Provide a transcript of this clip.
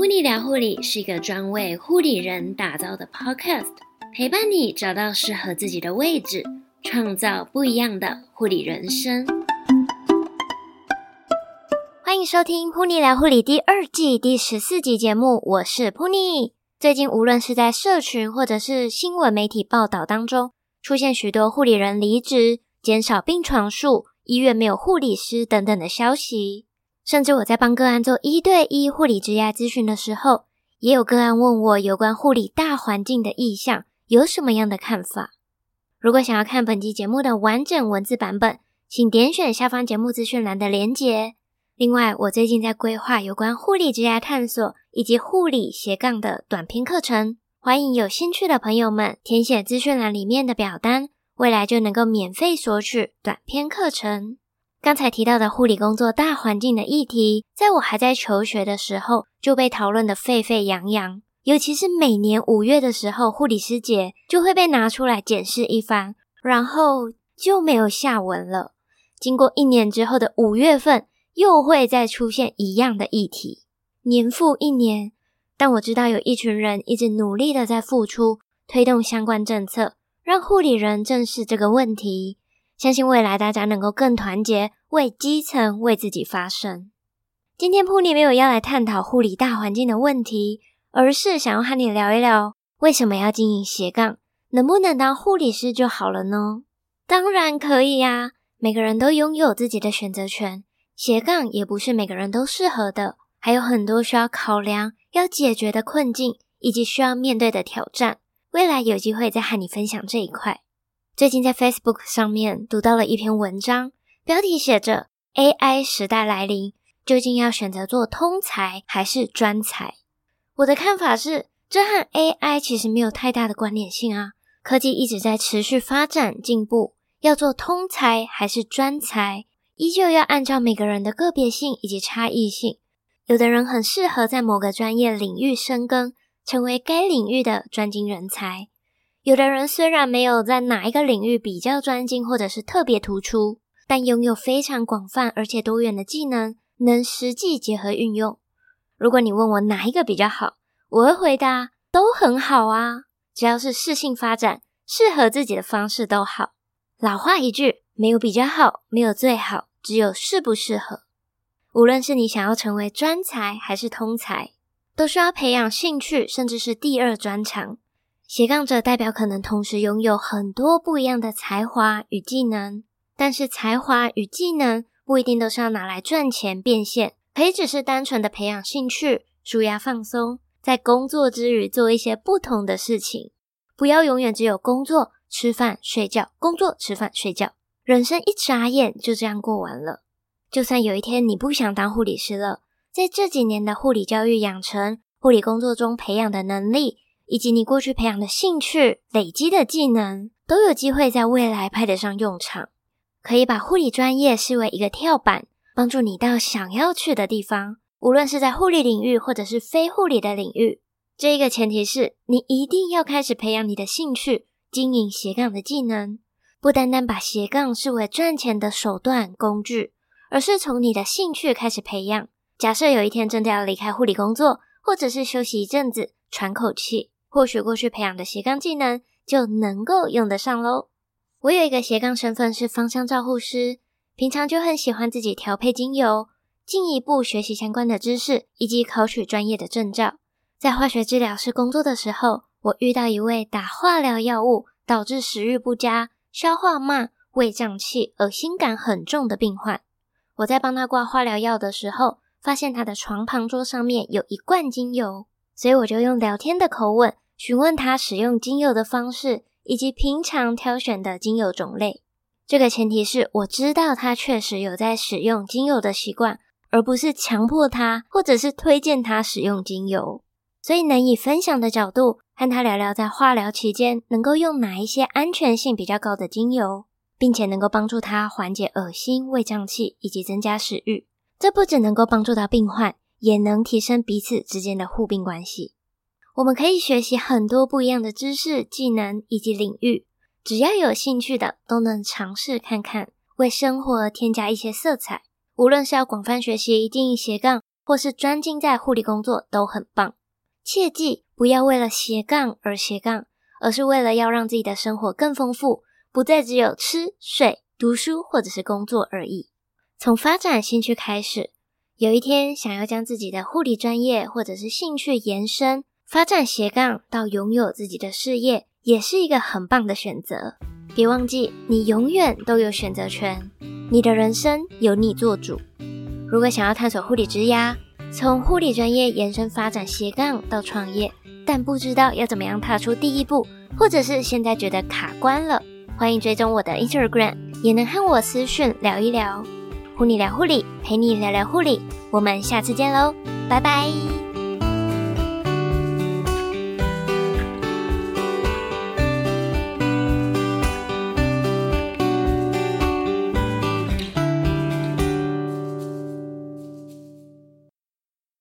噗妮聊护理是一个专为护理人打造的 podcast，陪伴你找到适合自己的位置，创造不一样的护理人生。欢迎收听《噗妮聊护理》第二季第十四集节目，我是噗妮。最近无论是在社群或者是新闻媒体报道当中，出现许多护理人离职、减少病床数、医院没有护理师等等的消息。甚至我在帮个案做一对一护理职业咨询的时候，也有个案问我有关护理大环境的意向，有什么样的看法？如果想要看本期节目的完整文字版本，请点选下方节目资讯栏的连结。另外，我最近在规划有关护理职业探索以及护理斜杠的短篇课程，欢迎有兴趣的朋友们填写资讯栏里面的表单，未来就能够免费索取短篇课程。刚才提到的护理工作大环境的议题，在我还在求学的时候就被讨论得沸沸扬扬。尤其是每年五月的时候，护理师节就会被拿出来检视一番，然后就没有下文了。经过一年之后的五月份，又会再出现一样的议题，年复一年。但我知道有一群人一直努力的在付出，推动相关政策，让护理人正视这个问题。相信未来大家能够更团结，为基层、为自己发声。今天铺妮没有要来探讨护理大环境的问题，而是想要和你聊一聊，为什么要经营斜杠？能不能当护理师就好了呢？当然可以呀，每个人都拥有自己的选择权。斜杠也不是每个人都适合的，还有很多需要考量、要解决的困境，以及需要面对的挑战。未来有机会再和你分享这一块。最近在 Facebook 上面读到了一篇文章，标题写着 “AI 时代来临，究竟要选择做通才还是专才？”我的看法是，这和 AI 其实没有太大的关联性啊。科技一直在持续发展进步，要做通才还是专才，依旧要按照每个人的个别性以及差异性。有的人很适合在某个专业领域深耕，成为该领域的专精人才。有的人虽然没有在哪一个领域比较专精，或者是特别突出，但拥有非常广泛而且多元的技能，能实际结合运用。如果你问我哪一个比较好，我会回答都很好啊，只要是适性发展、适合自己的方式都好。老话一句，没有比较好，没有最好，只有适不适合。无论是你想要成为专才还是通才，都需要培养兴趣，甚至是第二专长。斜杠者代表可能同时拥有很多不一样的才华与技能，但是才华与技能不一定都是要拿来赚钱变现，可以只是单纯的培养兴趣、舒压放松，在工作之余做一些不同的事情，不要永远只有工作、吃饭、睡觉、工作、吃饭、睡觉，人生一眨眼就这样过完了。就算有一天你不想当护理师了，在这几年的护理教育养成、护理工作中培养的能力。以及你过去培养的兴趣、累积的技能，都有机会在未来派得上用场。可以把护理专业视为一个跳板，帮助你到想要去的地方。无论是在护理领域，或者是非护理的领域，这一个前提是你一定要开始培养你的兴趣，经营斜杠的技能。不单单把斜杠视为赚钱的手段工具，而是从你的兴趣开始培养。假设有一天真的要离开护理工作，或者是休息一阵子，喘口气。或许过去培养的斜杠技能就能够用得上喽。我有一个斜杠身份是芳香照护师，平常就很喜欢自己调配精油，进一步学习相关的知识，以及考取专业的证照。在化学治疗室工作的时候，我遇到一位打化疗药物导致食欲不佳、消化慢、胃胀气、恶心感很重的病患。我在帮他挂化疗药的时候，发现他的床旁桌上面有一罐精油。所以我就用聊天的口吻询问他使用精油的方式，以及平常挑选的精油种类。这个前提是我知道他确实有在使用精油的习惯，而不是强迫他或者是推荐他使用精油。所以能以分享的角度和他聊聊在化疗期间能够用哪一些安全性比较高的精油，并且能够帮助他缓解恶心、胃胀气以及增加食欲。这不只能够帮助到病患。也能提升彼此之间的互并关系。我们可以学习很多不一样的知识、技能以及领域，只要有兴趣的都能尝试看看，为生活添加一些色彩。无论是要广泛学习、经营斜杠，或是专精在护理工作都很棒。切记不要为了斜杠而斜杠，而是为了要让自己的生活更丰富，不再只有吃、睡、读书或者是工作而已。从发展兴趣开始，有一天想要将自己的护理专业或者是兴趣延伸，发展斜杠到拥有自己的事业，也是一个很棒的选择。别忘记，你永远都有选择权，你的人生由你做主。如果想要探索护理职涯，从护理专业延伸发展斜杠到创业，但不知道要怎么样踏出第一步，或者是现在觉得卡关了，欢迎追踪我的 Instagram，也能和我私讯聊一聊。噗妮聊护理，陪你聊聊护理，我们下次见喽，拜拜。